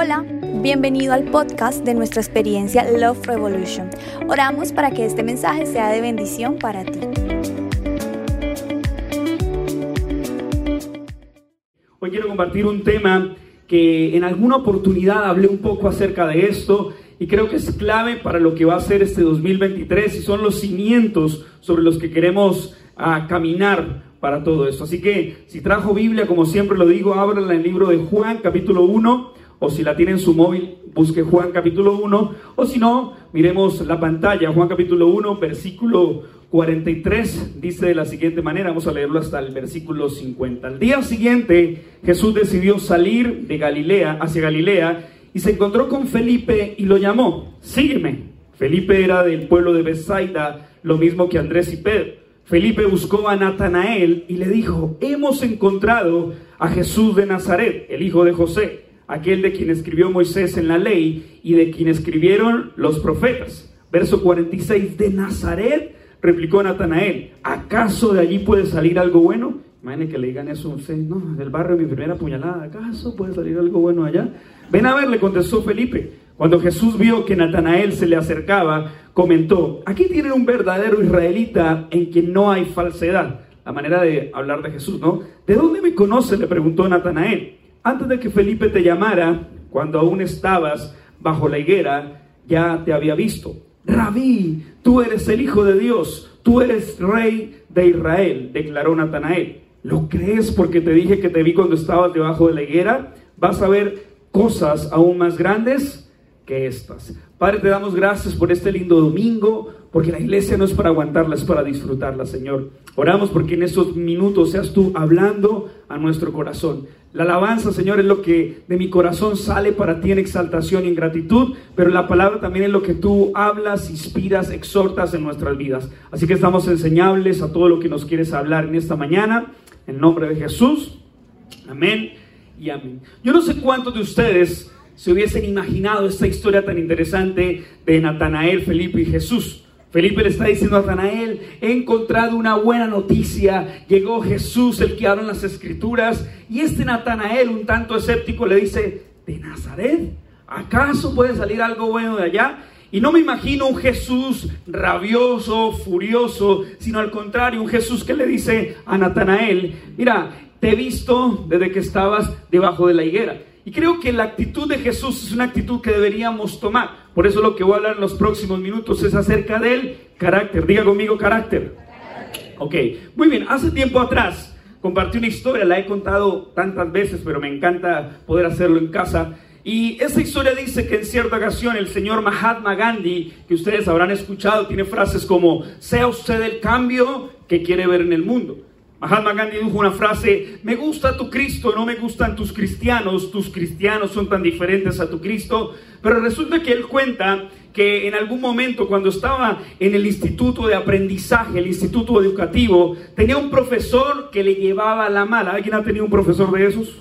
Hola, bienvenido al podcast de nuestra experiencia Love Revolution. Oramos para que este mensaje sea de bendición para ti. Hoy quiero compartir un tema que en alguna oportunidad hablé un poco acerca de esto y creo que es clave para lo que va a ser este 2023 y son los cimientos sobre los que queremos ah, caminar para todo esto. Así que si trajo Biblia, como siempre lo digo, ábrala en el libro de Juan, capítulo 1 o si la tiene en su móvil, busque Juan capítulo 1, o si no, miremos la pantalla, Juan capítulo 1, versículo 43, dice de la siguiente manera, vamos a leerlo hasta el versículo 50. Al día siguiente, Jesús decidió salir de Galilea hacia Galilea y se encontró con Felipe y lo llamó, sígueme. Felipe era del pueblo de Bethsaida, lo mismo que Andrés y Pedro. Felipe buscó a Natanael y le dijo, hemos encontrado a Jesús de Nazaret, el hijo de José aquel de quien escribió Moisés en la ley y de quien escribieron los profetas. Verso 46, de Nazaret, replicó Natanael, ¿acaso de allí puede salir algo bueno? Imaginen que le digan eso a usted, no, del barrio mi primera puñalada, ¿acaso puede salir algo bueno allá? Ven a ver, le contestó Felipe. Cuando Jesús vio que Natanael se le acercaba, comentó, aquí tienen un verdadero israelita en quien no hay falsedad. La manera de hablar de Jesús, ¿no? ¿De dónde me conoce? le preguntó Natanael. Antes de que Felipe te llamara, cuando aún estabas bajo la higuera, ya te había visto. Rabí, tú eres el Hijo de Dios, tú eres Rey de Israel, declaró Natanael. ¿Lo crees porque te dije que te vi cuando estabas debajo de la higuera? Vas a ver cosas aún más grandes que estas. Padre, te damos gracias por este lindo domingo, porque la iglesia no es para aguantarla, es para disfrutarla, Señor. Oramos porque en estos minutos seas tú hablando a nuestro corazón. La alabanza, Señor, es lo que de mi corazón sale para ti en exaltación y en gratitud, pero la palabra también es lo que tú hablas, inspiras, exhortas en nuestras vidas. Así que estamos enseñables a todo lo que nos quieres hablar en esta mañana, en nombre de Jesús. Amén y amén. Yo no sé cuántos de ustedes se hubiesen imaginado esta historia tan interesante de Natanael, Felipe y Jesús. Felipe le está diciendo a Natanael, he encontrado una buena noticia, llegó Jesús, el que habla en las escrituras, y este Natanael, un tanto escéptico, le dice, ¿de Nazaret? ¿Acaso puede salir algo bueno de allá? Y no me imagino un Jesús rabioso, furioso, sino al contrario, un Jesús que le dice a Natanael, mira, te he visto desde que estabas debajo de la higuera. Y creo que la actitud de Jesús es una actitud que deberíamos tomar. Por eso lo que voy a hablar en los próximos minutos es acerca del carácter. Diga conmigo carácter. Ok, muy bien. Hace tiempo atrás compartí una historia, la he contado tantas veces, pero me encanta poder hacerlo en casa. Y esa historia dice que en cierta ocasión el señor Mahatma Gandhi, que ustedes habrán escuchado, tiene frases como, sea usted el cambio que quiere ver en el mundo. Mahatma Gandhi dijo una frase, me gusta tu Cristo, no me gustan tus cristianos, tus cristianos son tan diferentes a tu Cristo, pero resulta que él cuenta que en algún momento cuando estaba en el instituto de aprendizaje, el instituto educativo, tenía un profesor que le llevaba la mala. ¿Alguien ha tenido un profesor de esos?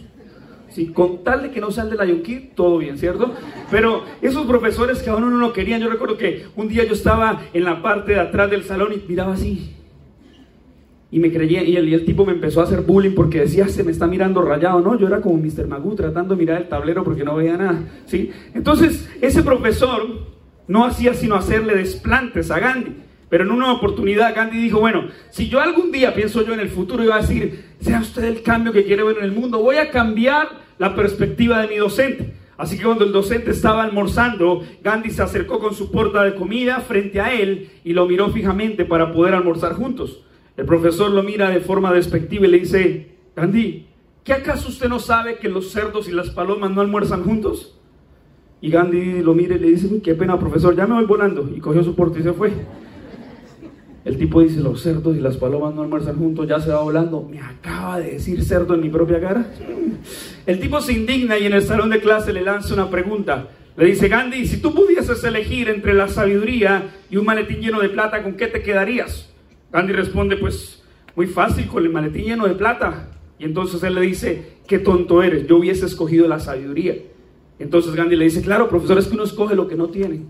Sí, con tal de que no sean de la Yonquí, todo bien, ¿cierto? Pero esos profesores que a uno no lo querían, yo recuerdo que un día yo estaba en la parte de atrás del salón y miraba así, y me creía, y el, tipo me empezó a hacer bullying porque decía, se me está mirando rayado, ¿no? Yo era como Mr. Magoo tratando de mirar el tablero porque no veía nada, ¿sí? Entonces, ese profesor no hacía sino hacerle desplantes a Gandhi. Pero en una oportunidad Gandhi dijo, bueno, si yo algún día pienso yo en el futuro iba a decir, sea usted el cambio que quiere ver en el mundo, voy a cambiar la perspectiva de mi docente. Así que cuando el docente estaba almorzando, Gandhi se acercó con su porta de comida frente a él y lo miró fijamente para poder almorzar juntos. El profesor lo mira de forma despectiva y le dice, Gandhi, ¿qué acaso usted no sabe que los cerdos y las palomas no almuerzan juntos? Y Gandhi lo mira y le dice, qué pena profesor, ya me voy volando. Y cogió su porte y se fue. El tipo dice, los cerdos y las palomas no almuerzan juntos, ya se va volando. Me acaba de decir cerdo en mi propia cara. El tipo se indigna y en el salón de clase le lanza una pregunta. Le dice, Gandhi, si tú pudieses elegir entre la sabiduría y un maletín lleno de plata, ¿con qué te quedarías? Gandhi responde, pues muy fácil, con el maletín lleno de plata. Y entonces él le dice, qué tonto eres, yo hubiese escogido la sabiduría. Entonces Gandhi le dice, claro, profesor, es que uno escoge lo que no tiene.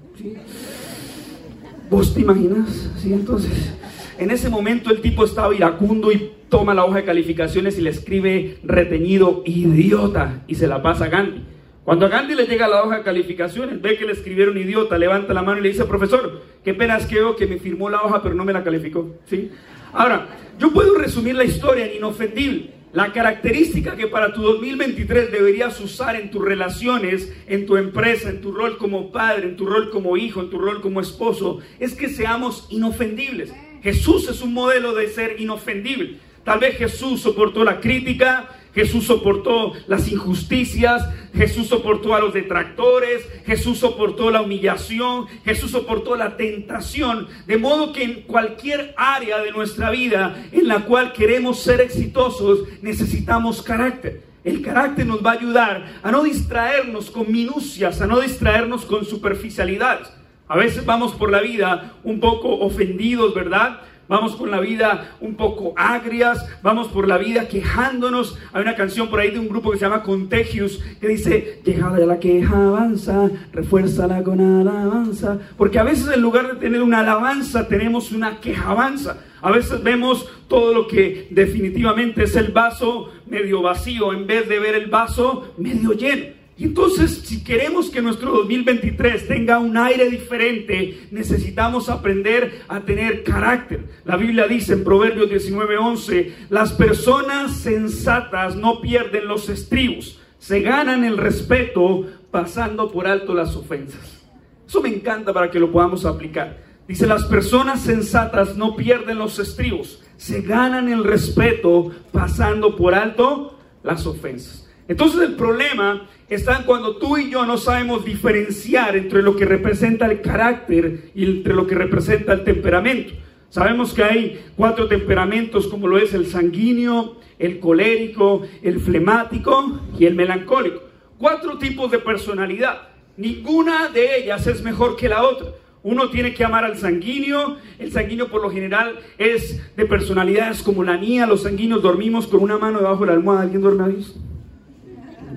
¿Vos te imaginas? ¿Sí? Entonces, en ese momento el tipo estaba iracundo y toma la hoja de calificaciones y le escribe retenido, idiota, y se la pasa a Gandhi. Cuando a Gandhi le llega la hoja de calificaciones, ve que le escribieron idiota, levanta la mano y le dice, profesor, qué pena es que veo que me firmó la hoja pero no me la calificó. ¿Sí? Ahora, yo puedo resumir la historia en inofendible. La característica que para tu 2023 deberías usar en tus relaciones, en tu empresa, en tu rol como padre, en tu rol como hijo, en tu rol como esposo, es que seamos inofendibles. Jesús es un modelo de ser inofendible. Tal vez Jesús soportó la crítica, Jesús soportó las injusticias, Jesús soportó a los detractores, Jesús soportó la humillación, Jesús soportó la tentación, de modo que en cualquier área de nuestra vida en la cual queremos ser exitosos, necesitamos carácter. El carácter nos va a ayudar a no distraernos con minucias, a no distraernos con superficialidades. A veces vamos por la vida un poco ofendidos, ¿verdad? Vamos con la vida un poco agrias, vamos por la vida quejándonos. Hay una canción por ahí de un grupo que se llama Contagious que dice, quejada la queja avanza, refuérzala con alabanza. Porque a veces en lugar de tener una alabanza tenemos una queja avanza. A veces vemos todo lo que definitivamente es el vaso medio vacío en vez de ver el vaso medio lleno. Y entonces, si queremos que nuestro 2023 tenga un aire diferente, necesitamos aprender a tener carácter. La Biblia dice en Proverbios 19:11, las personas sensatas no pierden los estribos, se ganan el respeto pasando por alto las ofensas. Eso me encanta para que lo podamos aplicar. Dice, las personas sensatas no pierden los estribos, se ganan el respeto pasando por alto las ofensas. Entonces el problema está cuando tú y yo no sabemos diferenciar entre lo que representa el carácter y entre lo que representa el temperamento. Sabemos que hay cuatro temperamentos como lo es el sanguíneo, el colérico, el flemático y el melancólico. Cuatro tipos de personalidad. Ninguna de ellas es mejor que la otra. Uno tiene que amar al sanguíneo. El sanguíneo por lo general es de personalidades como la mía. Los sanguíneos dormimos con una mano debajo de la almohada. ¿Alguien duerme ahí?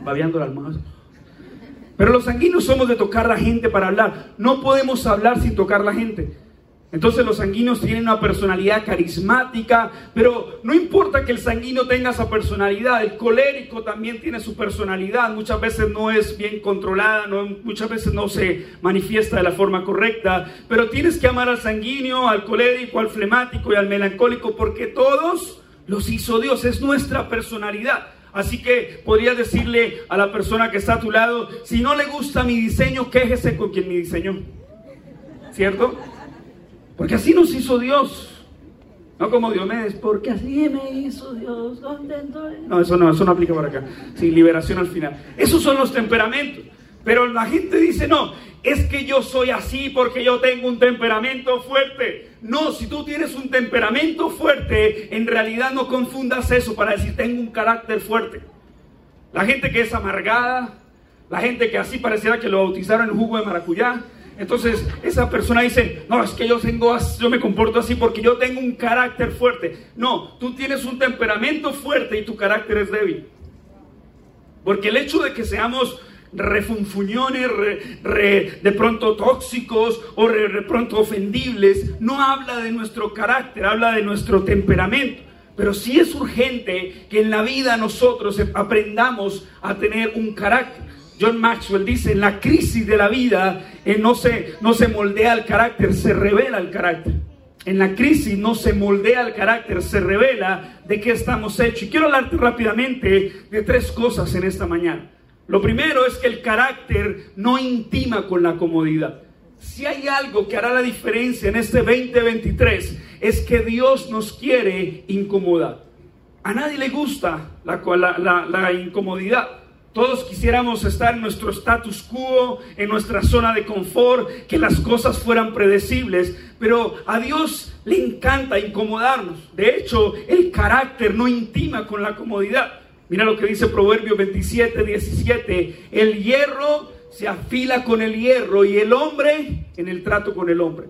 Babeando la almohada. Pero los sanguíneos somos de tocar la gente para hablar. No podemos hablar sin tocar la gente. Entonces los sanguíneos tienen una personalidad carismática, pero no importa que el sanguíneo tenga esa personalidad, el colérico también tiene su personalidad, muchas veces no es bien controlada, muchas veces no se manifiesta de la forma correcta, pero tienes que amar al sanguíneo, al colérico, al flemático y al melancólico, porque todos los hizo Dios, es nuestra personalidad. Así que podrías decirle a la persona que está a tu lado, si no le gusta mi diseño, quéjese con quien me diseñó. ¿Cierto? Porque así nos hizo Dios. No como Diomedes, porque así me hizo Dios contento. No, eso no, eso no aplica para acá. Sin liberación al final. Esos son los temperamentos. Pero la gente dice, no, es que yo soy así porque yo tengo un temperamento fuerte. No, si tú tienes un temperamento fuerte, en realidad no confundas eso para decir tengo un carácter fuerte. La gente que es amargada, la gente que así pareciera que lo bautizaron en jugo de maracuyá. Entonces esa persona dice, no, es que yo tengo, yo me comporto así porque yo tengo un carácter fuerte. No, tú tienes un temperamento fuerte y tu carácter es débil. Porque el hecho de que seamos refunfuñones, de pronto tóxicos o de pronto ofendibles, no habla de nuestro carácter, habla de nuestro temperamento. Pero sí es urgente que en la vida nosotros aprendamos a tener un carácter. John Maxwell dice, en la crisis de la vida eh, no, se, no se moldea el carácter, se revela el carácter. En la crisis no se moldea el carácter, se revela de qué estamos hechos. Y quiero hablarte rápidamente de tres cosas en esta mañana. Lo primero es que el carácter no intima con la comodidad. Si hay algo que hará la diferencia en este 2023 es que Dios nos quiere incomodar. A nadie le gusta la, incomodidad. Todos quisiéramos estar en nuestro status quo, en nuestra zona de confort, que las cosas fueran predecibles, pero a Dios le encanta incomodarnos. De hecho, el carácter no intima con la comodidad. Mira lo que dice Proverbio 27, 17. El hierro se afila con el hierro y el hombre en el trato con el hombre.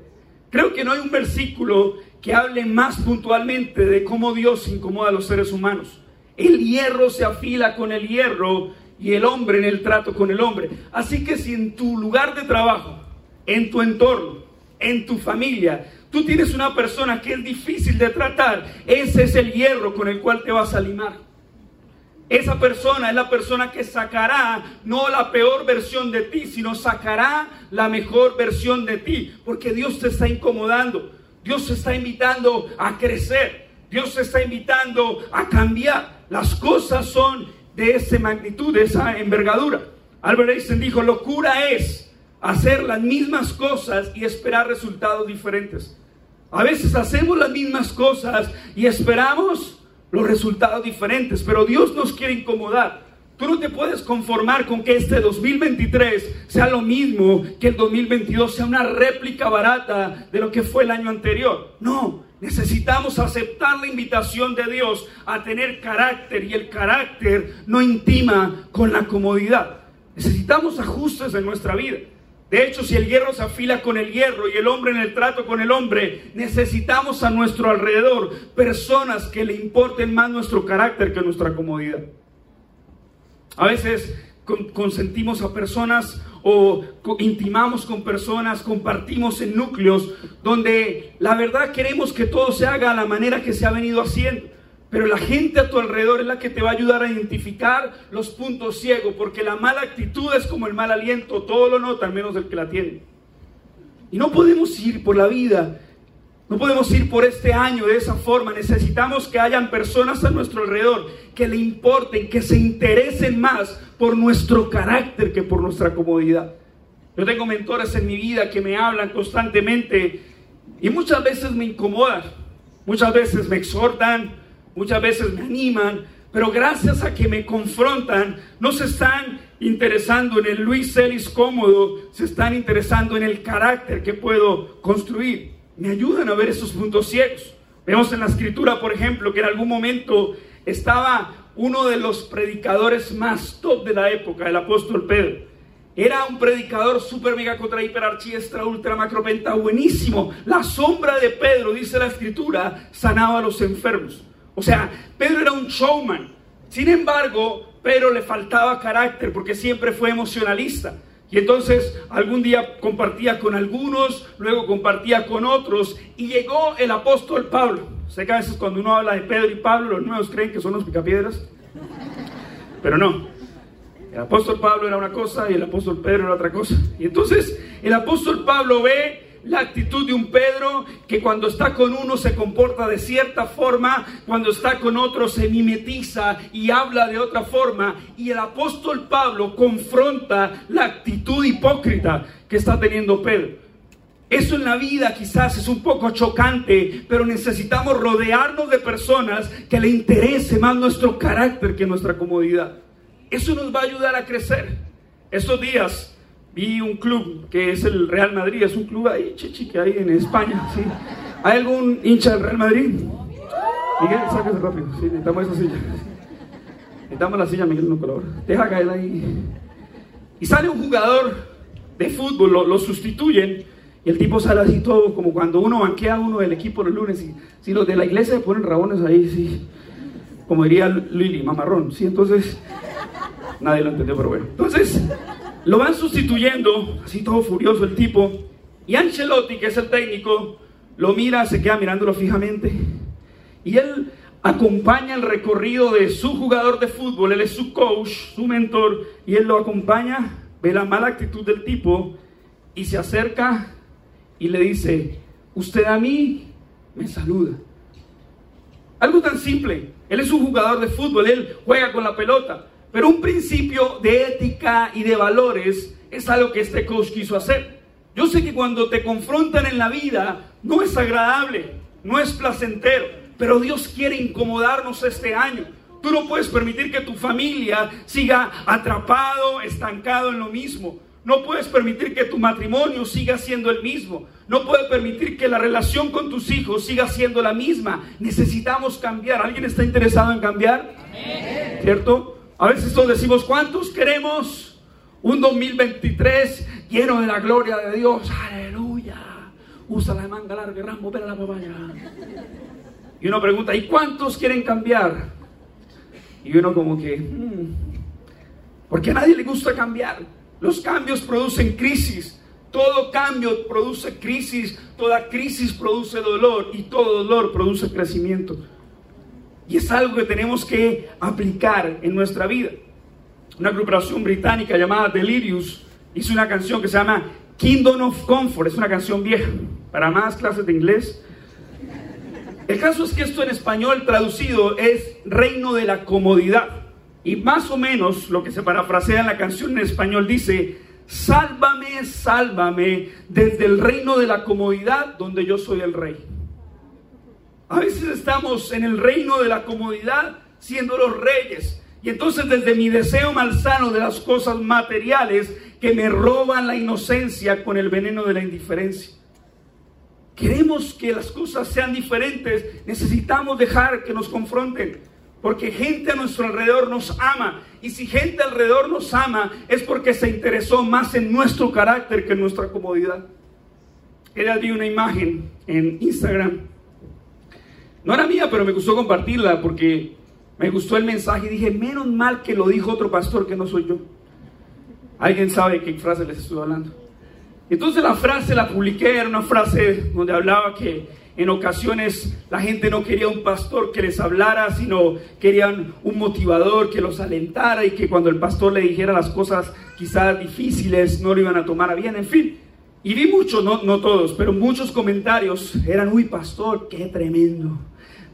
Creo que no hay un versículo que hable más puntualmente de cómo Dios incomoda a los seres humanos. El hierro se afila con el hierro y el hombre en el trato con el hombre. Así que si en tu lugar de trabajo, en tu entorno, en tu familia, tú tienes una persona que es difícil de tratar, ese es el hierro con el cual te vas a limar. Esa persona es la persona que sacará no la peor versión de ti, sino sacará la mejor versión de ti, porque Dios te está incomodando, Dios te está invitando a crecer, Dios te está invitando a cambiar. Las cosas son de esa magnitud, de esa envergadura. Albert Einstein dijo, locura es hacer las mismas cosas y esperar resultados diferentes. A veces hacemos las mismas cosas y esperamos los resultados diferentes, pero Dios nos quiere incomodar. Tú no te puedes conformar con que este 2023 sea lo mismo que el 2022, sea una réplica barata de lo que fue el año anterior. No, necesitamos aceptar la invitación de Dios a tener carácter y el carácter no intima con la comodidad. Necesitamos ajustes en nuestra vida. De hecho, si el hierro se afila con el hierro y el hombre en el trato con el hombre, necesitamos a nuestro alrededor personas que le importen más nuestro carácter que nuestra comodidad. A veces consentimos a personas o intimamos con personas, compartimos en núcleos donde la verdad queremos que todo se haga a la manera que se ha venido haciendo. Pero la gente a tu alrededor es la que te va a ayudar a identificar los puntos ciegos, porque la mala actitud es como el mal aliento, todo lo nota, al menos el que la tiene. Y no podemos ir por la vida, no podemos ir por este año de esa forma. Necesitamos que hayan personas a nuestro alrededor que le importen, que se interesen más por nuestro carácter que por nuestra comodidad. Yo tengo mentores en mi vida que me hablan constantemente y muchas veces me incomodan, muchas veces me exhortan, muchas veces me animan, pero gracias a que me confrontan, no se están interesando en el Luis Celis cómodo, se están interesando en el carácter que puedo construir. Me ayudan a ver esos puntos ciegos. Vemos en la escritura, por ejemplo, que en algún momento estaba uno de los predicadores más top de la época, el apóstol Pedro. Era un predicador super mega contra hiper ultra macropenta buenísimo. La sombra de Pedro, dice la escritura, sanaba a los enfermos. O sea, Pedro era un showman. Sin embargo, Pedro le faltaba carácter porque siempre fue emocionalista. Y entonces algún día compartía con algunos, luego compartía con otros, y llegó el apóstol Pablo. Sé que a veces cuando uno habla de Pedro y Pablo, los nuevos creen que son los picapiedras, pero no. El apóstol Pablo era una cosa y el apóstol Pedro era otra cosa. Y entonces el apóstol Pablo ve la actitud de un Pedro que cuando está con uno se comporta de cierta forma, cuando está con otro se mimetiza y habla de otra forma. Y el apóstol Pablo confronta la actitud hipócrita que está teniendo Pedro. Eso en la vida quizás es un poco chocante, pero necesitamos rodearnos de personas que le interese más nuestro carácter que nuestra comodidad. Eso nos va a ayudar a crecer. Estos días vi un club que es el Real Madrid, es un club ahí, chichi, que hay en España, ¿sí? ¿Hay algún hincha del Real Madrid? Miguel, sáquese rápido, sí, necesitamos esa silla. Necesitamos la silla, Miguel, no colabora. Deja caer ahí. Y sale un jugador de fútbol, lo, sustituyen, y el tipo sale así todo, como cuando uno banquea uno del equipo los lunes, y si los de la iglesia se ponen rabones ahí, sí, como diría Lili, mamarrón, sí, entonces, nadie lo entendió, pero bueno. Entonces, lo van sustituyendo, así todo furioso el tipo. Y Ancelotti, que es el técnico, lo mira, se queda mirándolo fijamente. Y él acompaña el recorrido de su jugador de fútbol, él es su coach, su mentor, y él lo acompaña, ve la mala actitud del tipo y se acerca y le dice, usted a mí me saluda. Algo tan simple, él es un jugador de fútbol, él juega con la pelota, pero un principio de ética y de valores es algo que este coach quiso hacer. Yo sé que cuando te confrontan en la vida no es agradable, no es placentero, pero Dios quiere incomodarnos este año. Tú no puedes permitir que tu familia siga atrapado, estancado en lo mismo. No puedes permitir que tu matrimonio siga siendo el mismo. No puedes permitir que la relación con tus hijos siga siendo la misma. Necesitamos cambiar. ¿Alguien está interesado en cambiar? ¿Cierto? A veces todos decimos, ¿cuántos queremos un 2023 lleno de la gloria de Dios? Aleluya. Usa la manga larga, Rambo, a la papaya. Y uno pregunta, ¿y cuántos quieren cambiar? Y uno como que, hmm, porque a nadie le gusta cambiar. Los cambios producen crisis. Todo cambio produce crisis, toda crisis produce dolor y todo dolor produce crecimiento. Y es algo que tenemos que aplicar en nuestra vida. Una agrupación británica llamada Delirious hizo una canción que se llama Kingdom of Comfort, es una canción vieja. Para más clases de inglés, el caso es que esto en español traducido es reino de la comodidad. Y más o menos lo que se parafrasea en la canción en español dice, sálvame, sálvame desde el reino de la comodidad donde yo soy el rey. A veces estamos en el reino de la comodidad siendo los reyes. Y entonces desde mi deseo malsano de las cosas materiales que me roban la inocencia con el veneno de la indiferencia. Queremos que las cosas sean diferentes, necesitamos dejar que nos confronten, porque gente a nuestro alrededor nos ama. Y si gente alrededor nos ama, es porque se interesó más en nuestro carácter que en nuestra comodidad. Era vi una imagen en Instagram. No era mía, pero me gustó compartirla porque me gustó el mensaje y dije, menos mal que lo dijo otro pastor que no soy yo. ¿Alguien sabe qué frase les estoy hablando? Entonces la frase la publiqué, era una frase donde hablaba que en ocasiones la gente no quería un pastor que les hablara, sino querían un motivador que los alentara y que cuando el pastor le dijera las cosas quizás difíciles no lo iban a tomar a bien, en fin. Y vi muchos, no, no todos, pero muchos comentarios eran, uy pastor, qué tremendo,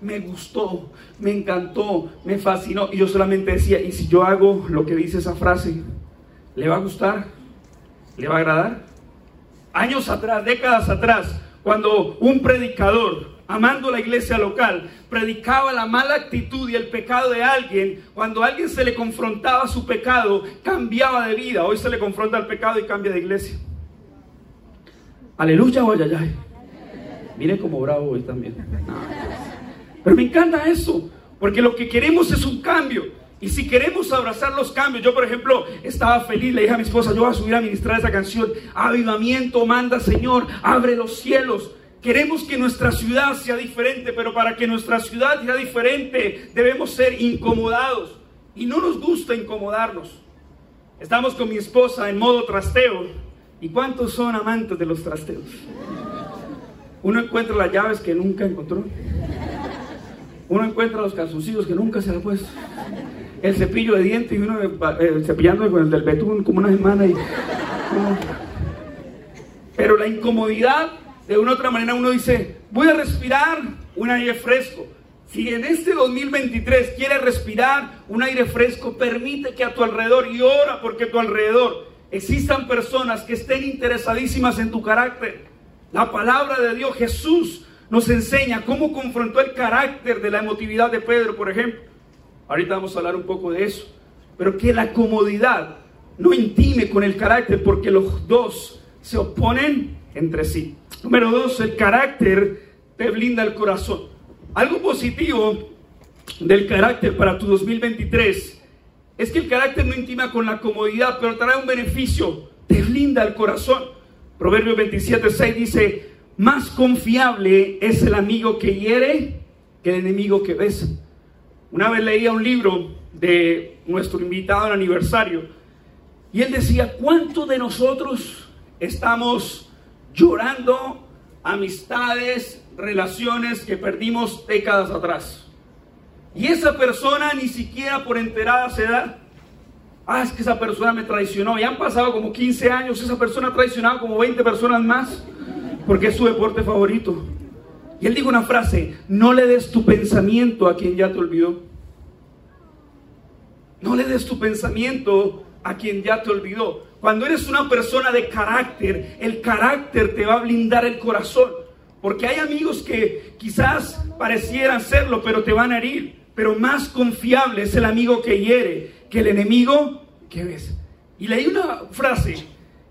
me gustó, me encantó, me fascinó. Y yo solamente decía, ¿y si yo hago lo que dice esa frase? ¿Le va a gustar? ¿Le va a agradar? años atrás, décadas atrás, cuando un predicador, amando la iglesia local, predicaba la mala actitud y el pecado de alguien, cuando a alguien se le confrontaba su pecado, cambiaba de vida. Hoy se le confronta el pecado y cambia de iglesia. Aleluya o ayayay. Mire como bravo hoy también. Pero me encanta eso, porque lo que queremos es un cambio. Y si queremos abrazar los cambios, yo por ejemplo estaba feliz, le dije a mi esposa, yo voy a subir a ministrar esa canción, avivamiento, manda Señor, abre los cielos. Queremos que nuestra ciudad sea diferente, pero para que nuestra ciudad sea diferente debemos ser incomodados. Y no nos gusta incomodarnos. Estamos con mi esposa en modo trasteo. ¿Y cuántos son amantes de los trasteos? Uno encuentra las llaves que nunca encontró. Uno encuentra los calzoncillos que nunca se ha puesto el cepillo de dientes y uno eh, cepillando con el del betún como una semana. Y, Pero la incomodidad, de una otra manera, uno dice, voy a respirar un aire fresco. Si en este 2023 quieres respirar un aire fresco, permite que a tu alrededor, y ora porque a tu alrededor existan personas que estén interesadísimas en tu carácter. La palabra de Dios, Jesús, nos enseña cómo confrontó el carácter de la emotividad de Pedro, por ejemplo. Ahorita vamos a hablar un poco de eso. Pero que la comodidad no intime con el carácter porque los dos se oponen entre sí. Número dos, el carácter te blinda el corazón. Algo positivo del carácter para tu 2023 es que el carácter no intima con la comodidad, pero trae un beneficio, te blinda el corazón. Proverbio 27, 6 dice, más confiable es el amigo que hiere que el enemigo que besa. Una vez leía un libro de nuestro invitado al aniversario y él decía, ¿cuántos de nosotros estamos llorando amistades, relaciones que perdimos décadas atrás? Y esa persona ni siquiera por enterada se da. Ah, es que esa persona me traicionó. Ya han pasado como 15 años, esa persona ha traicionado como 20 personas más, porque es su deporte favorito. Y él dijo una frase, no le des tu pensamiento a quien ya te olvidó. No le des tu pensamiento a quien ya te olvidó. Cuando eres una persona de carácter, el carácter te va a blindar el corazón. Porque hay amigos que quizás parecieran serlo, pero te van a herir. Pero más confiable es el amigo que hiere que el enemigo que ves. Y leí una frase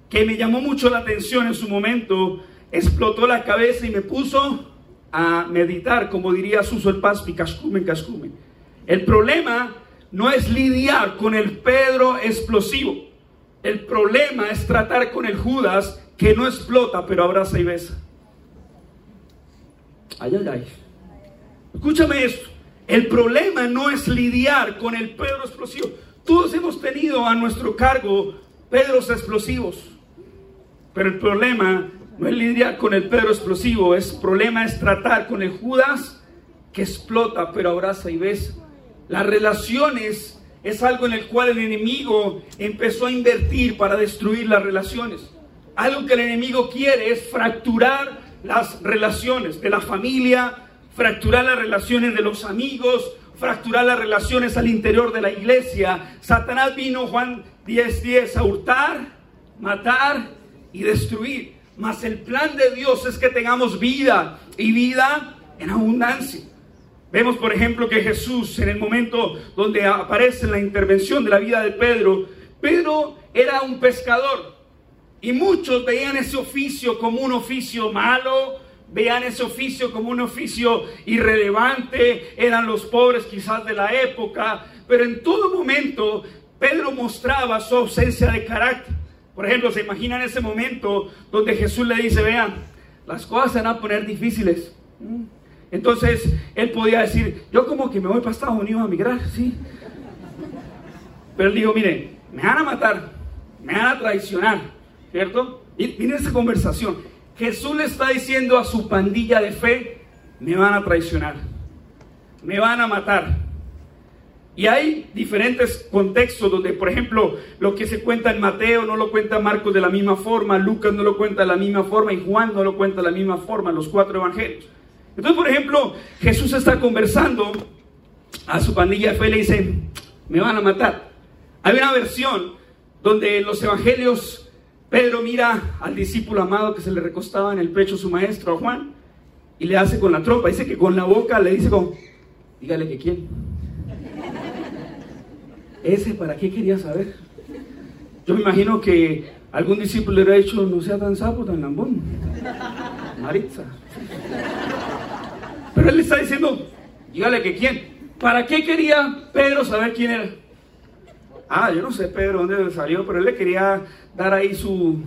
que me llamó mucho la atención en su momento, explotó la cabeza y me puso a meditar, como diría Suso el Paz, cascumen, cascumen. El problema no es lidiar con el Pedro explosivo. El problema es tratar con el Judas que no explota, pero abraza y besa. Ay, ay, ay. Escúchame esto. El problema no es lidiar con el Pedro explosivo. Todos hemos tenido a nuestro cargo Pedros explosivos. Pero el problema no es lidiar con el Pedro explosivo, el problema es tratar con el Judas que explota, pero abraza y besa. Las relaciones es algo en el cual el enemigo empezó a invertir para destruir las relaciones. Algo que el enemigo quiere es fracturar las relaciones de la familia, fracturar las relaciones de los amigos, fracturar las relaciones al interior de la iglesia. Satanás vino, Juan 10:10, 10, a hurtar, matar y destruir. Mas el plan de Dios es que tengamos vida y vida en abundancia. Vemos, por ejemplo, que Jesús, en el momento donde aparece la intervención de la vida de Pedro, Pedro era un pescador y muchos veían ese oficio como un oficio malo, veían ese oficio como un oficio irrelevante, eran los pobres quizás de la época, pero en todo momento Pedro mostraba su ausencia de carácter. Por ejemplo, se imaginan ese momento donde Jesús le dice, vean, las cosas se van a poner difíciles. Entonces él podía decir, yo como que me voy para Estados Unidos a migrar, sí. Pero él dijo, miren, me van a matar, me van a traicionar, ¿cierto? Miren esa conversación. Jesús le está diciendo a su pandilla de fe, me van a traicionar, me van a matar. Y hay diferentes contextos donde, por ejemplo, lo que se cuenta en Mateo no lo cuenta Marcos de la misma forma, Lucas no lo cuenta de la misma forma y Juan no lo cuenta de la misma forma, los cuatro evangelios. Entonces, por ejemplo, Jesús está conversando a su pandilla de fe y le dice, me van a matar. Hay una versión donde en los evangelios Pedro mira al discípulo amado que se le recostaba en el pecho su maestro, a Juan, y le hace con la trompa. Dice que con la boca le dice con, dígale que quién. Ese para qué quería saber. Yo me imagino que algún discípulo le hubiera dicho, no sea tan sapo, tan lambón. Maritza. Pero él le está diciendo, dígale que quién. ¿Para qué quería Pedro saber quién era? Ah, yo no sé Pedro dónde salió, pero él le quería dar ahí su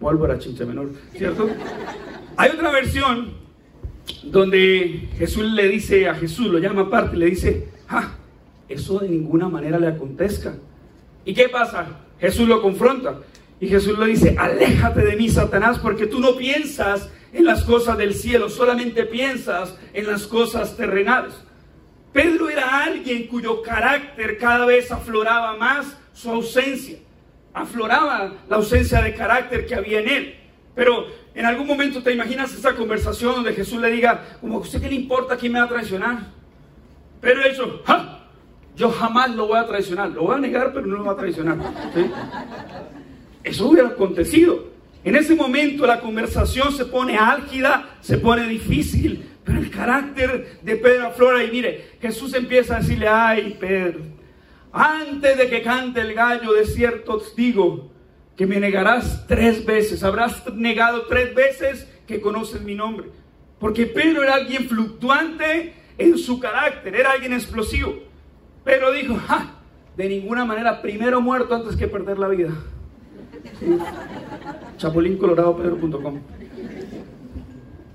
pólvora chincha menor, ¿cierto? Hay otra versión donde Jesús le dice a Jesús, lo llama aparte, le dice, ah, eso de ninguna manera le acontezca. ¿Y qué pasa? Jesús lo confronta y Jesús le dice, aléjate de mí, Satanás, porque tú no piensas en las cosas del cielo, solamente piensas en las cosas terrenales. Pedro era alguien cuyo carácter cada vez afloraba más su ausencia afloraba la ausencia de carácter que había en él. Pero en algún momento te imaginas esa conversación donde Jesús le diga, como a usted qué le importa quién me va a traicionar. Pero eso, yo jamás lo voy a traicionar. Lo voy a negar, pero no lo voy a traicionar. Eso hubiera acontecido. En ese momento la conversación se pone álgida, se pone difícil, pero el carácter de Pedro aflora y mire, Jesús empieza a decirle, ay Pedro, antes de que cante el gallo, de cierto digo que me negarás tres veces. Habrás negado tres veces que conoces mi nombre. Porque Pedro era alguien fluctuante en su carácter, era alguien explosivo. Pero dijo, de ninguna manera, primero muerto antes que perder la vida. Sí.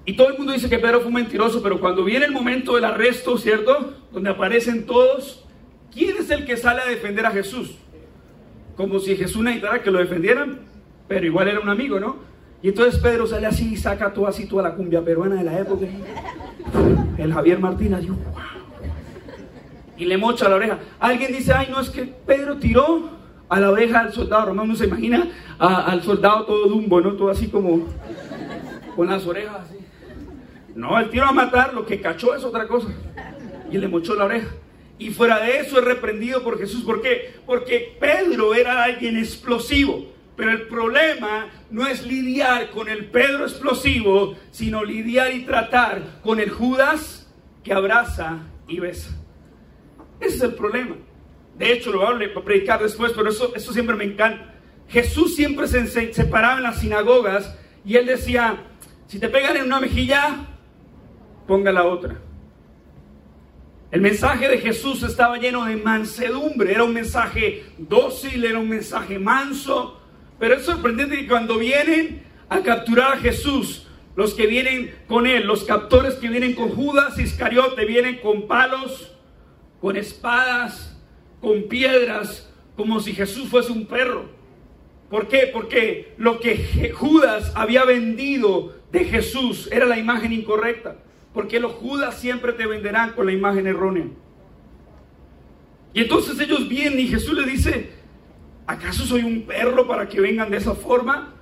Y todo el mundo dice que Pedro fue un mentiroso, pero cuando viene el momento del arresto, ¿cierto? Donde aparecen todos, ¿Quién es el que sale a defender a Jesús? Como si Jesús necesitara que lo defendieran, pero igual era un amigo, ¿no? Y entonces Pedro sale así y saca todo así, toda la cumbia peruana de la época. El Javier Martínez, wow. Y le mocha la oreja. Alguien dice, ay, no, es que Pedro tiró a la oreja al soldado romano. Se imagina al soldado todo dumbo, ¿no? Todo así como con las orejas así. No, el tiro a matar, lo que cachó es otra cosa. Y le mochó la oreja. Y fuera de eso es reprendido por Jesús. ¿Por qué? Porque Pedro era alguien explosivo. Pero el problema no es lidiar con el Pedro explosivo, sino lidiar y tratar con el Judas que abraza y besa. Ese es el problema. De hecho, lo voy a predicar después, pero eso, eso siempre me encanta. Jesús siempre se, se paraba en las sinagogas y él decía, si te pegan en una mejilla, ponga la otra. El mensaje de Jesús estaba lleno de mansedumbre, era un mensaje dócil, era un mensaje manso, pero es sorprendente que cuando vienen a capturar a Jesús, los que vienen con él, los captores que vienen con Judas Iscariote, vienen con palos, con espadas, con piedras, como si Jesús fuese un perro. ¿Por qué? Porque lo que Judas había vendido de Jesús era la imagen incorrecta. porque los judas siempre te venderán con la imagen errónea. Y entonces ellos vienen y Jesús les dice, ¿acaso soy un perro para que vengan de esa forma?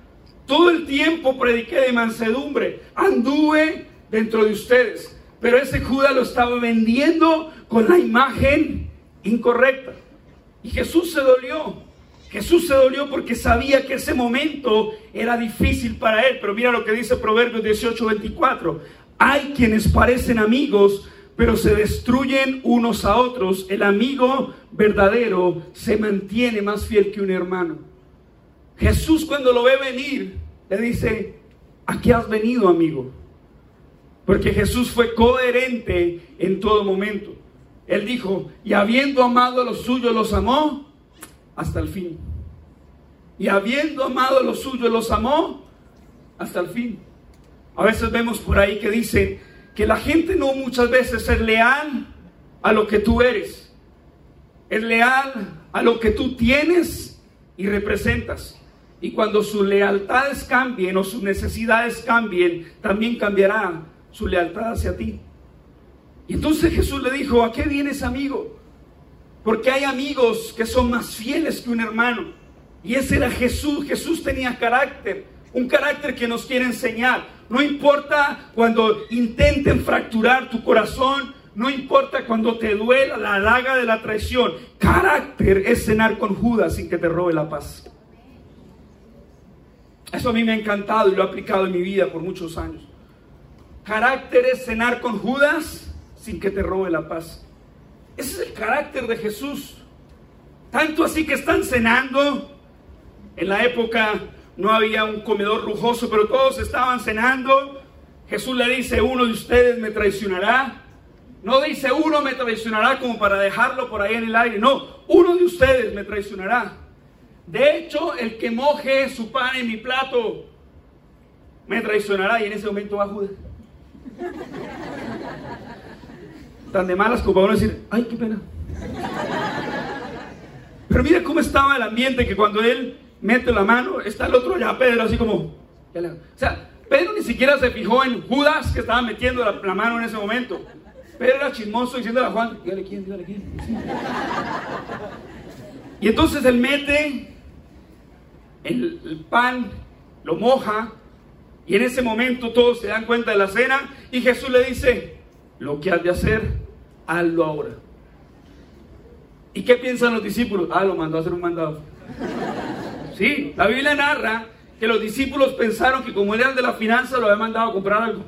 Todo el tiempo prediqué de mansedumbre, anduve dentro de ustedes, pero ese Judas lo estaba vendiendo con la imagen incorrecta. Y Jesús se dolió. Jesús se dolió porque sabía que ese momento era difícil para él. Pero mira lo que dice Proverbios 18:24. Hay quienes parecen amigos, pero se destruyen unos a otros. El amigo verdadero se mantiene más fiel que un hermano. Jesús cuando lo ve venir, le dice, ¿a qué has venido, amigo? Porque Jesús fue coherente en todo momento. Él dijo, y habiendo amado a los suyos, los amó hasta el fin. Y habiendo amado a los suyos, los amó hasta el fin. A veces vemos por ahí que dicen que la gente no muchas veces es leal a lo que tú eres. Es leal a lo que tú tienes y representas. Y cuando sus lealtades cambien o sus necesidades cambien, también cambiará su lealtad hacia ti. Y entonces Jesús le dijo, ¿a qué vienes amigo? Porque hay amigos que son más fieles que un hermano. Y ese era Jesús. Jesús tenía carácter, un carácter que nos quiere enseñar. No importa cuando intenten fracturar tu corazón, no importa cuando te duela la daga de la traición. Carácter es cenar con Judas sin que te robe la paz. Eso a mí me ha encantado y lo he aplicado en mi vida por muchos años. Carácter es cenar con Judas sin que te robe la paz. Ese es el carácter de Jesús. Tanto así que están cenando. En la época no había un comedor lujoso, pero todos estaban cenando. Jesús le dice, uno de ustedes me traicionará. No dice uno me traicionará como para dejarlo por ahí en el aire. No, uno de ustedes me traicionará. De hecho, el que moje su pan en mi plato me traicionará. Y en ese momento va Judas. Tan de malas como para decir, ay, qué pena. Pero mira cómo estaba el ambiente que cuando él mete la mano, está el otro ya, Pedro, así como. O sea, Pedro ni siquiera se fijó en Judas que estaba metiendo la, mano en ese momento. Pedro era chismoso diciéndole a Juan, dígale quién, dígale quién. Y entonces él mete el pan, lo moja, y en ese momento todos se dan cuenta de la cena, y Jesús le dice, lo que has de hacer, hazlo ahora. ¿Y qué piensan los discípulos? Ah, lo mandó a hacer un mandado. Sí, la Biblia narra que los discípulos pensaron que como eran de la finanza lo había mandado a comprar algo.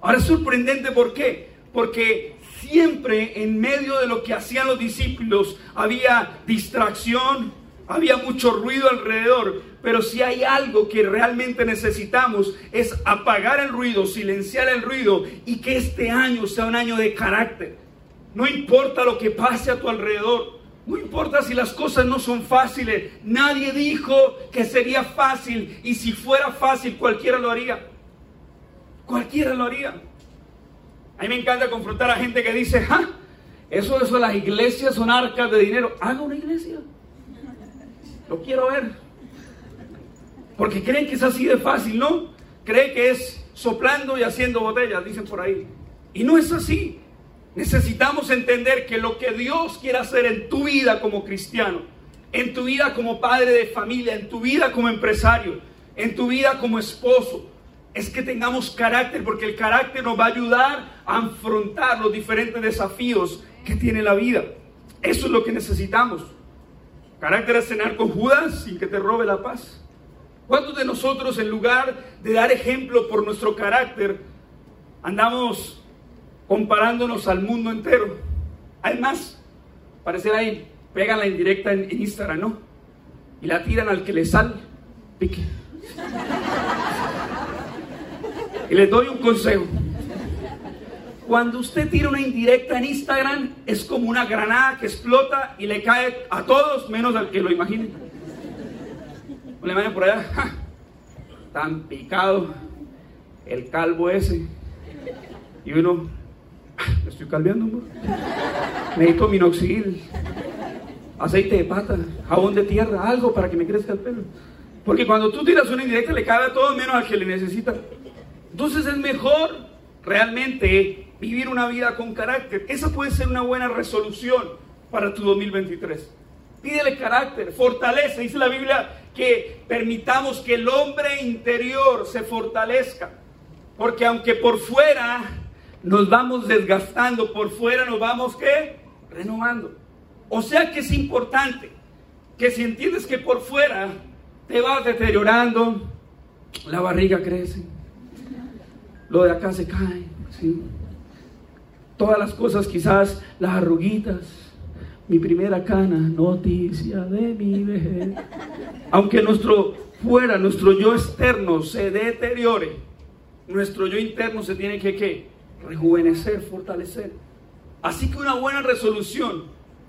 Ahora es sorprendente, ¿por qué? Porque siempre en medio de lo que hacían los discípulos había distracción, había mucho ruido alrededor, pero si hay algo que realmente necesitamos es apagar el ruido, silenciar el ruido y que este año sea un año de carácter. No importa lo que pase a tu alrededor, no importa si las cosas no son fáciles. Nadie dijo que sería fácil. Y si fuera fácil, cualquiera lo haría. Cualquiera lo haría. A mí me encanta confrontar a gente que dice, ¡ah! Eso, eso, las iglesias son arcas de dinero. Haga una iglesia. Lo quiero ver. Porque creen que es así de fácil, ¿no? Creen que es soplando y haciendo botellas, dicen por ahí. Y no es así. Necesitamos entender que lo que Dios quiere hacer en tu vida como cristiano, en tu vida como padre de familia, en tu vida como empresario, en tu vida como esposo, es que tengamos carácter, porque el carácter nos va a ayudar a afrontar los diferentes desafíos que tiene la vida. Eso es lo que necesitamos. Carácter es cenar con Judas sin que te robe la paz. ¿Cuántos de nosotros, en lugar de dar ejemplo por nuestro carácter, andamos comparándonos al mundo entero. Además, parecer ahí, pegan la indirecta en, Instagram, ¿no? Y la tiran al que le sale, pique. Y les doy un consejo. Cuando usted tira una indirecta en Instagram, es como una granada que explota y le cae a todos menos al que lo imagine. Le vayan por allá, tan picado, el calvo ese. Y uno, me estoy calviando, amor. Necesito minoxidil, aceite de pata, jabón de tierra, algo para que me crezca el pelo. Porque cuando tú tiras una indirecta le cae a todos menos al que le necesita. Entonces es mejor realmente vivir una vida con carácter. Esa puede ser una buena resolución para tu 2023. Pídele carácter, fortaleza. Dice la Biblia que permitamos que el hombre interior se fortalezca. Porque aunque por fuera nos vamos desgastando, por fuera nos vamos ¿qué? renovando. O sea que es importante que si entiendes que por fuera te vas deteriorando, la barriga crece, lo de acá se cae, ¿sí? Todas las cosas, quizás las arruguitas, mi primera cana, noticia de mi vejez. Aunque nuestro fuera, nuestro yo externo se deteriore, nuestro yo interno se tiene que ¿qué? rejuvenecer, fortalecer. Así que una buena resolución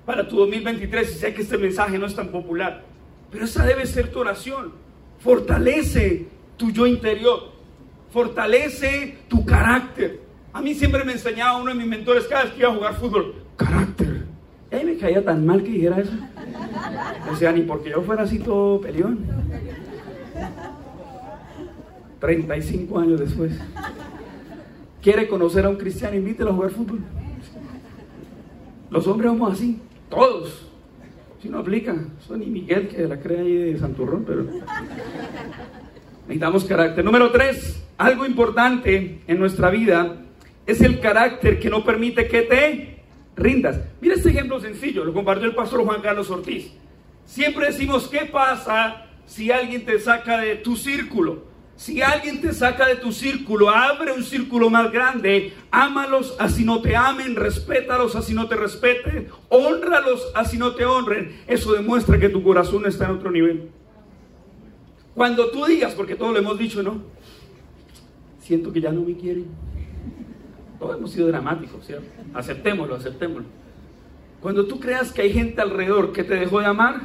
para tu 2023, y sé que este mensaje no es tan popular, pero esa debe ser tu oración. Fortalece tu yo interior, fortalece tu carácter. A mí siempre me enseñaba uno de mis mentores cada vez que iba a jugar fútbol, carácter. Y ahí me caía tan mal que dijera eso. O sea, ni porque yo fuera así todo peleón. 35 años después. ¿Quiere conocer a un cristiano? Invítelo a jugar fútbol. Los hombres somos así, todos. Si no aplica, eso ni Miguel que la cree ahí de Santurrón, pero necesitamos carácter. Número tres, algo importante en nuestra vida es el carácter que no permite que te rindas. Mira este ejemplo sencillo, lo compartió el pastor Juan Carlos Ortiz. Siempre decimos, ¿qué pasa si alguien te saca de tu círculo? Si alguien te saca de tu círculo, abre un círculo más grande, ámalos así no te amen, respétalos así no te respeten, honralos así no te honren. Eso demuestra que tu corazón está en otro nivel. Cuando tú digas, porque todo lo hemos dicho, ¿no? Siento que ya no me quieren todos hemos sido dramáticos, ¿cierto? Aceptémoslo, aceptémoslo. Cuando tú creas que hay gente alrededor que te dejó de amar,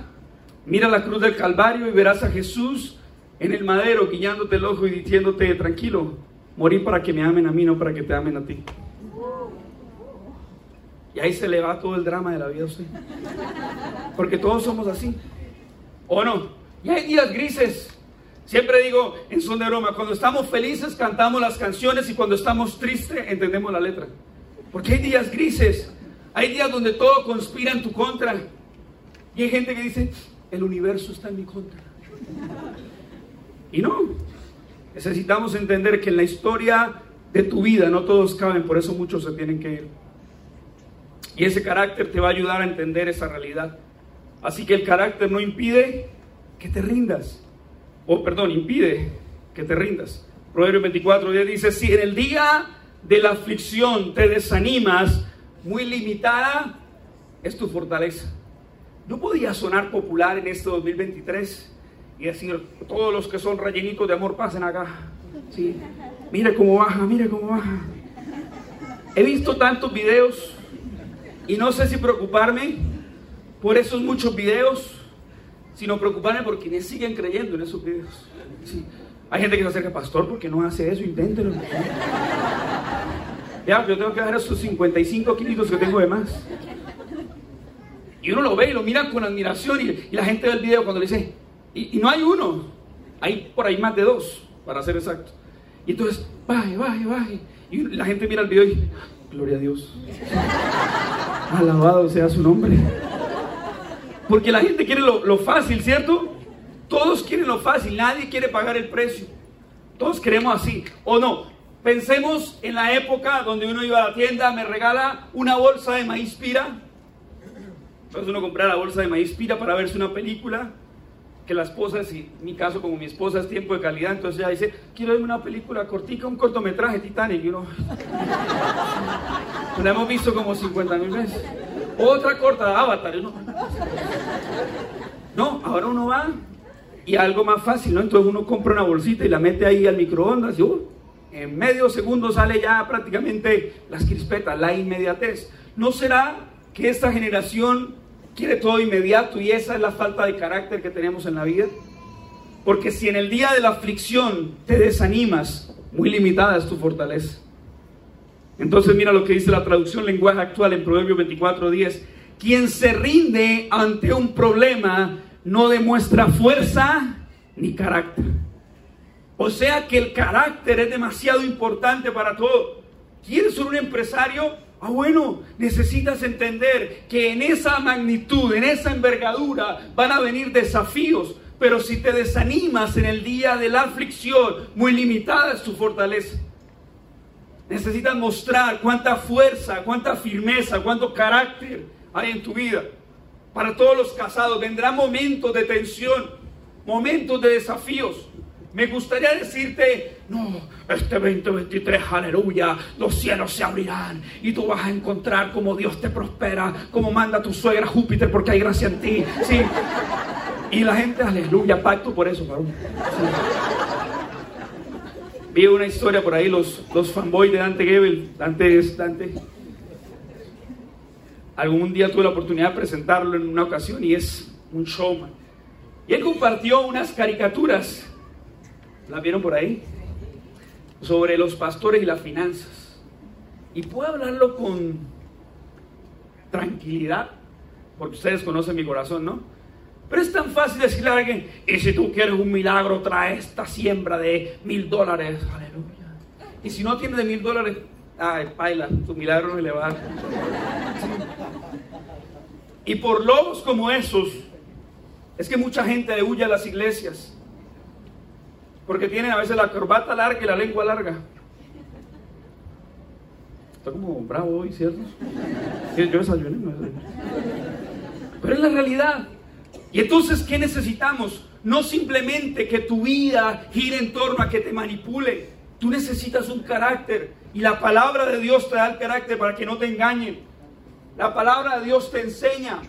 mira la cruz del Calvario y verás a Jesús en el madero guiándote el ojo y diciéndote, tranquilo, morí para que me amen a mí, no para que te amen a ti. Y ahí se le va todo el drama de la vida a usted. Porque todos somos así. ¿O no? Y hay días grises. Siempre digo en son de broma, cuando estamos felices cantamos las canciones y cuando estamos tristes entendemos la letra. Porque hay días grises, hay días donde todo conspira en tu contra. Y hay gente que dice, el universo está en mi contra. Y no, necesitamos entender que en la historia de tu vida no todos caben, por eso muchos se tienen que ir. Y ese carácter te va a ayudar a entender esa realidad. Así que el carácter no impide que te rindas o perdón, impide que te rindas. Proverbio 24 dice, si en el día de la aflicción te desanimas, muy limitada es tu fortaleza. No podía sonar popular en este 2023 y decir, todos los que son rellenitos de amor pasen acá. ¿Sí? Mire cómo baja, mire cómo baja. He visto tantos videos y no sé si preocuparme por esos muchos videos sino preocuparme por quienes siguen creyendo en esos videos. Hay gente que se acerca, pastor, porque no hace eso? Inténtelo. Ya, yo tengo que dejar esos 55 kilos que tengo de más. Y uno lo ve y lo mira con admiración y, la gente ve el video cuando le dice, y, no hay uno, hay por ahí más de dos, para ser exacto. Y entonces, baje, baje, baje. Y la gente mira el video y gloria a Dios. Alabado sea su nombre. Porque la gente quiere lo, fácil, ¿cierto? Todos quieren lo fácil, nadie quiere pagar el precio. Todos queremos así, ¿o no? Pensemos en la época donde uno iba a la tienda, me regala una bolsa de maíz pira. Entonces uno compra la bolsa de maíz pira para verse una película. Que la esposa, si en mi caso como mi esposa es tiempo de calidad, entonces ella dice, quiero verme una película cortica, un cortometraje Titanic. Y uno... la hemos visto como 50 mil veces. Otra corta, Avatar. No, ahora uno va y algo más fácil, ¿no? Entonces uno compra una bolsita y la mete ahí al microondas y uh, en medio segundo sale ya prácticamente las crispetas, la inmediatez. ¿No será que esta generación quiere todo inmediato y esa es la falta de carácter que tenemos en la vida? Porque si en el día de la aflicción te desanimas, muy limitada es tu fortaleza. Entonces mira lo que dice la traducción lenguaje actual en Proverbios 24:10. Quien se rinde ante un problema no demuestra fuerza ni carácter. O sea que el carácter es demasiado importante para todo. ¿Quieres ser un empresario? Ah, bueno, necesitas entender que en esa magnitud, en esa envergadura, van a venir desafíos. Pero si te desanimas en el día de la aflicción, muy limitada es tu fortaleza. Necesitas mostrar cuánta fuerza, cuánta firmeza, cuánto carácter hay en tu vida. Para todos los casados vendrán momentos de tensión, momentos de desafíos. Me gustaría decirte, no, este 2023, aleluya, los cielos se abrirán y tú vas a encontrar como Dios te prospera, como manda tu suegra Júpiter, porque hay gracia en ti. Sí. Y la gente, aleluya, pacto por eso, varón. Vi una historia por ahí, los, los fanboys de Dante Gebel, Dante es Dante. Algún día tuve la oportunidad de presentarlo en una ocasión y es un showman. Y él compartió unas caricaturas ¿La vieron por ahí? Sobre los pastores y las finanzas. Y puedo hablarlo con tranquilidad, porque ustedes conocen mi corazón, ¿no? Pero es tan fácil decirle a alguien, y si tú quieres un milagro, trae esta siembra de mil dólares. Aleluya. Y si no tiene de mil dólares, ay, baila, tu milagro no le va. Y por lobos como esos, es que mucha gente le huye a las iglesias. Porque tienen a veces la corbata larga y la lengua larga. Está como bravo hoy, ¿cierto? Yo desayuné, no desayuné. Pero es la realidad. Y entonces, ¿qué necesitamos? No simplemente que tu vida gire en torno a que te manipule. Tú necesitas un carácter. Y la palabra de Dios te da el carácter para que no te engañen. La palabra de Dios te enseña.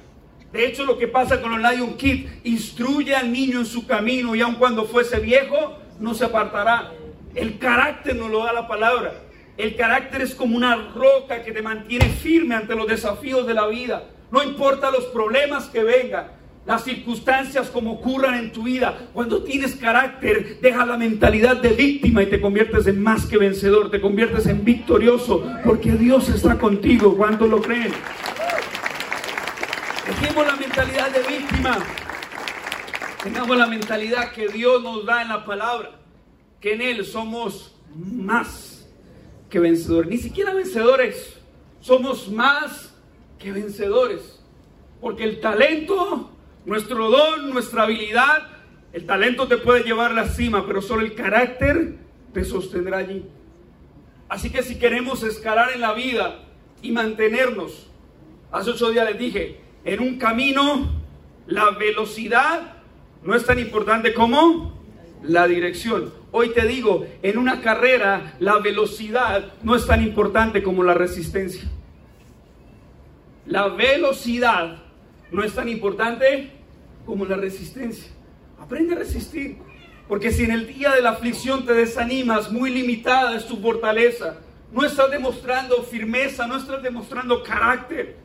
De hecho, lo que pasa con los Lion Kid, instruye al niño en su camino y aun cuando fuese viejo, no se apartará. El carácter nos lo da la palabra. El carácter es como una roca que te mantiene firme ante los desafíos de la vida. No importa los problemas que vengan, las circunstancias como ocurran en tu vida. Cuando tienes carácter, deja la mentalidad de víctima y te conviertes en más que vencedor, te conviertes en victorioso, porque Dios está contigo cuando lo creen. Dejemos la mentalidad de víctima Tengamos la mentalidad que Dios nos da en la palabra, que en Él somos más que vencedores. Ni siquiera vencedores, somos más que vencedores. Porque el talento, nuestro don, nuestra habilidad, el talento te puede llevar a la cima, pero solo el carácter te sostendrá allí. Así que si queremos escalar en la vida y mantenernos, hace ocho días les dije, en un camino, la velocidad no es tan importante como la dirección. Hoy te digo, en una carrera la velocidad no es tan importante como la resistencia. La velocidad no es tan importante como la resistencia. Aprende a resistir. Porque si en el día de la aflicción te desanimas, muy limitada es tu fortaleza. No estás demostrando firmeza, no estás demostrando carácter.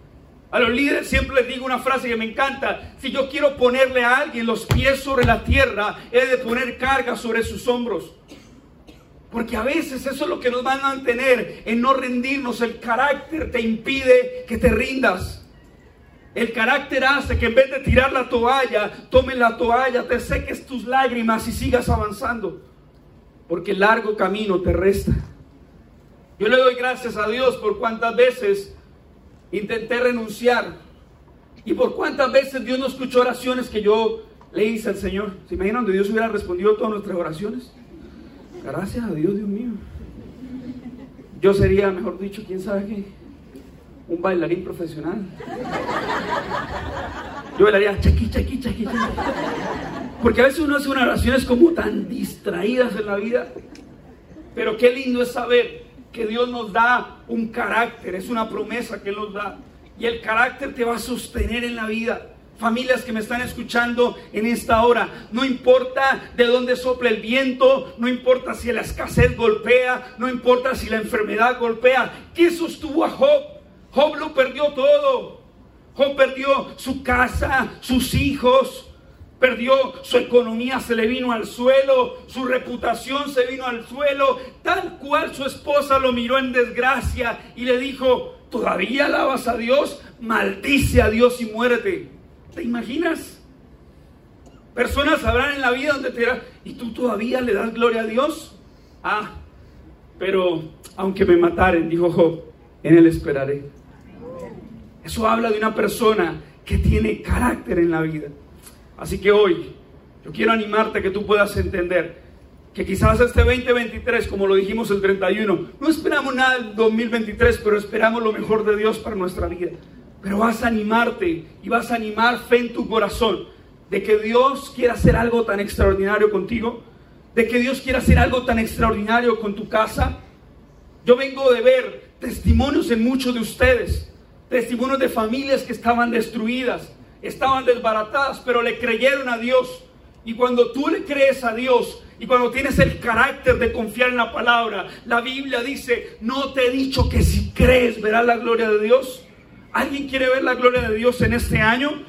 A los líderes siempre les digo una frase que me encanta. Si yo quiero ponerle a alguien los pies sobre la tierra, he de poner carga sobre sus hombros. Porque a veces eso es lo que nos va a mantener en no rendirnos. El carácter te impide que te rindas. El carácter hace que en vez de tirar la toalla, tomes la toalla, te seques tus lágrimas y sigas avanzando. Porque largo camino te resta. Yo le doy gracias a Dios por cuántas veces intenté renunciar. ¿Y por cuántas veces Dios no escuchó oraciones que yo le hice al Señor? ¿Se imaginan donde Dios hubiera respondido todas nuestras oraciones? Gracias a Dios, Dios mío. Yo sería, mejor dicho, quién sabe qué, un bailarín profesional. Yo bailaría chaqui, chaqui, Porque a veces uno hace unas oraciones como tan distraídas en la vida. Pero qué lindo es saber que Dios nos da un carácter, es una promesa que nos da. Y el carácter te va a sostener en la vida. Familias que me están escuchando en esta hora, no importa de dónde sople el viento, no importa si la escasez golpea, no importa si la enfermedad golpea. ¿Qué sostuvo a Job? Job lo perdió todo. Job perdió su casa, sus hijos, perdió su economía, se le vino al suelo, su reputación se vino al suelo, tal cual su esposa lo miró en desgracia y le dijo, ¿todavía alabas a Dios? Maldice a Dios y muérete. ¿Te imaginas? Personas habrán en la vida donde te dirán, ¿y tú todavía le das gloria a Dios? Ah, pero aunque me mataren, dijo Job, en él esperaré. Eso habla de una persona que tiene carácter en la vida. Así que hoy yo quiero animarte a que tú puedas entender que quizás este 2023, como lo dijimos el 31, no esperamos nada del 2023, pero esperamos lo mejor de Dios para nuestra vida. Pero vas a animarte y vas a animar fe en tu corazón de que Dios quiera hacer algo tan extraordinario contigo, de que Dios quiera hacer algo tan extraordinario con tu casa. Yo vengo de ver testimonios en muchos de ustedes, testimonios de familias que estaban destruidas, estaban desbaratadas, pero le creyeron a Dios. Y cuando tú le crees a Dios y cuando tienes el carácter de confiar en la palabra, la Biblia dice, no te he dicho que si crees verás la gloria de Dios. ¿Alguien quiere ver la gloria de Dios en este año?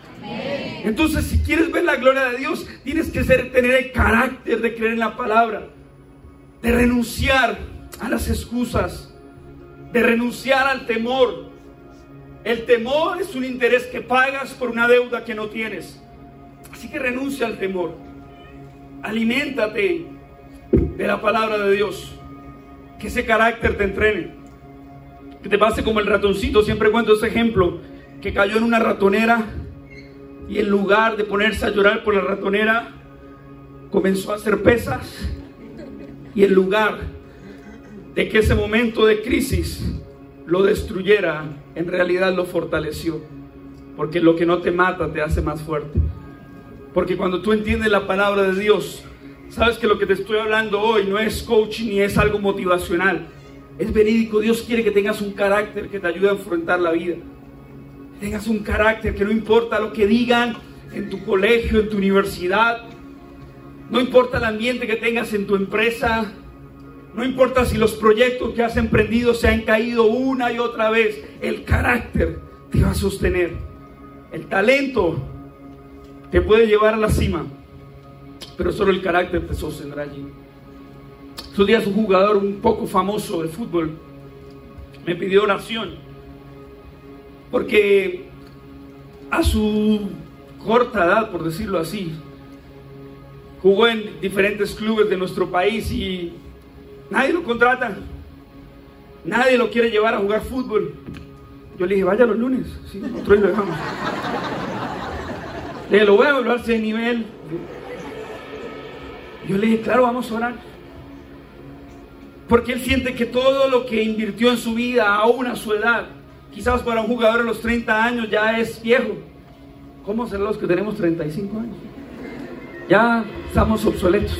Entonces, si quieres ver la gloria de Dios, tienes que ser, tener el carácter de creer en la palabra, de renunciar a las excusas, de renunciar al temor. El temor es un interés que pagas por una deuda que no tienes. Así que renuncia al temor. Aliméntate de la palabra de Dios. Que ese carácter te entrene. Que te pase como el ratoncito. Siempre cuento ese ejemplo. Que cayó en una ratonera y en lugar de ponerse a llorar por la ratonera, comenzó a hacer pesas. Y en lugar de que ese momento de crisis lo destruyera, en realidad lo fortaleció. Porque lo que no te mata te hace más fuerte. Porque cuando tú entiendes la palabra de Dios, sabes que lo que te estoy hablando hoy no es coaching ni es algo motivacional. Es verídico. Dios quiere que tengas un carácter que te ayude a enfrentar la vida tengas un carácter que no importa lo que digan en tu colegio, en tu universidad, no importa el ambiente que tengas en tu empresa, no importa si los proyectos que has emprendido se han caído una y otra vez, el carácter te va a sostener. El talento te puede llevar a la cima, pero solo el carácter te sostendrá allí. Estos días un jugador un poco famoso de fútbol me pidió oración porque a su corta edad, por decirlo así, jugó en diferentes clubes de nuestro país y nadie lo contrata. Nadie lo quiere llevar a jugar fútbol. Yo le dije, vaya los lunes. Sí, nosotros lo dejamos. Le dije, lo voy a evaluar de nivel. Yo le dije, claro, vamos a orar. Porque él siente que todo lo que invirtió en su vida, aún a su edad, Quizás para un jugador de los 30 años ya es viejo. ¿Cómo serán los que tenemos 35 años? Ya estamos obsoletos.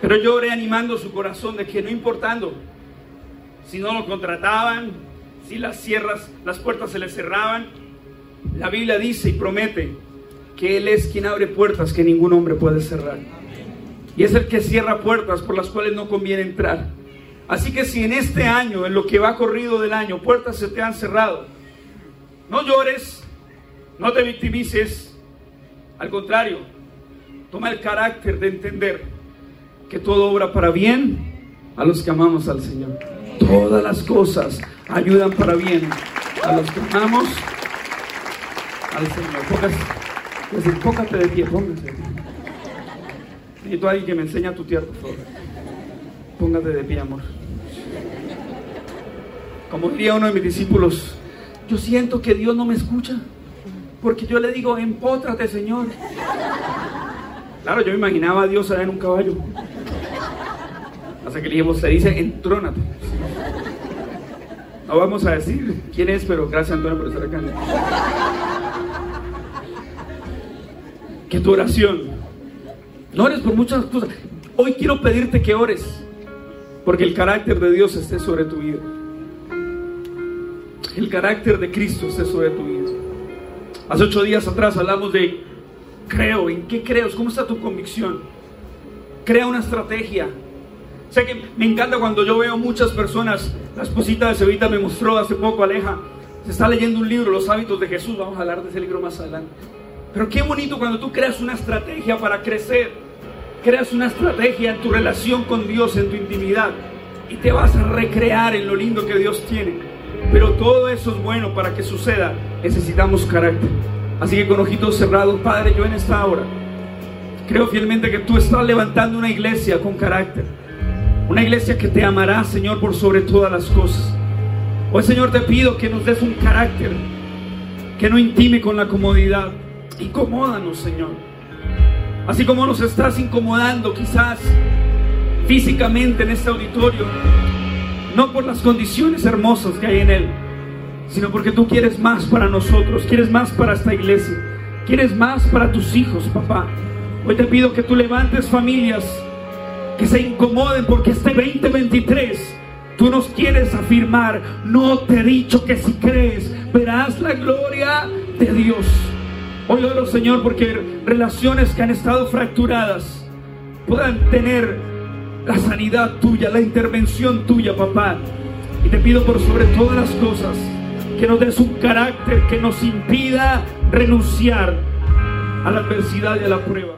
Pero yo reanimando su corazón de que no importando si no lo contrataban, si las sierras, las puertas se le cerraban, la Biblia dice y promete que Él es quien abre puertas que ningún hombre puede cerrar. Y es el que cierra puertas por las cuales no conviene entrar. Así que si en este año, en lo que va corrido del año, puertas se te han cerrado, no llores, no te victimices, al contrario, toma el carácter de entender que todo obra para bien a los que amamos al Señor. Todas las cosas ayudan para bien a los que amamos al Señor. Póngase, de pie, póngase. Necesito a alguien que me enseñe a tu tierra, por favor. Póngate de pie, amor. Como diría uno de mis discípulos, yo siento que Dios no me escucha. Porque yo le digo, empótrate, Señor. Claro, yo me imaginaba a Dios allá en un caballo. Hasta que le dijimos, se dice, entrónate. No vamos a decir quién es, pero gracias Antonio por estar acá. Que tu oración, no ores por muchas cosas. Hoy quiero pedirte que ores, porque el carácter de Dios esté sobre tu vida el carácter de Cristo es eso de tu vida. Hace ocho días atrás hablamos de creo, ¿en qué crees? ¿Cómo está tu convicción? Crea una estrategia. Sé que me encanta cuando yo veo muchas personas, la esposita de Cevita me mostró hace poco, Aleja, se está leyendo un libro, Los hábitos de Jesús, vamos a hablar de ese libro más adelante. Pero qué bonito cuando tú creas una estrategia para crecer, creas una estrategia en tu relación con Dios, en tu intimidad, y te vas a recrear en lo lindo que Dios tiene. Pero todo eso es bueno para que suceda. Necesitamos carácter. Así que con ojitos cerrados, Padre, yo en esta hora creo fielmente que tú estás levantando una iglesia con carácter. Una iglesia que te amará, Señor, por sobre todas las cosas. Hoy, Señor, te pido que nos des un carácter que no intime con la comodidad. Incomódanos, Señor. Así como nos estás incomodando quizás físicamente en este auditorio, no por las condiciones hermosas que hay en él, sino porque tú quieres más para nosotros, quieres más para esta iglesia, quieres más para tus hijos, papá. Hoy te pido que tú levantes familias que se incomoden porque este 2023 tú nos quieres afirmar, no te he dicho que si crees verás la gloria de Dios. Hoy oro, Señor, porque relaciones que han estado fracturadas puedan tener la sanidad tuya, la intervención tuya, papá. Y te pido por sobre todas las cosas que nos des un carácter que nos impida renunciar a la adversidad y a la prueba.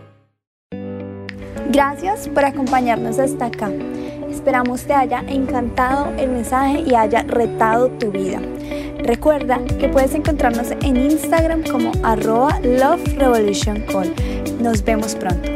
Gracias por acompañarnos hasta acá. Esperamos te haya encantado el mensaje y haya retado tu vida. Recuerda que puedes encontrarnos en Instagram como arroba Love Revolution Call. Nos vemos pronto.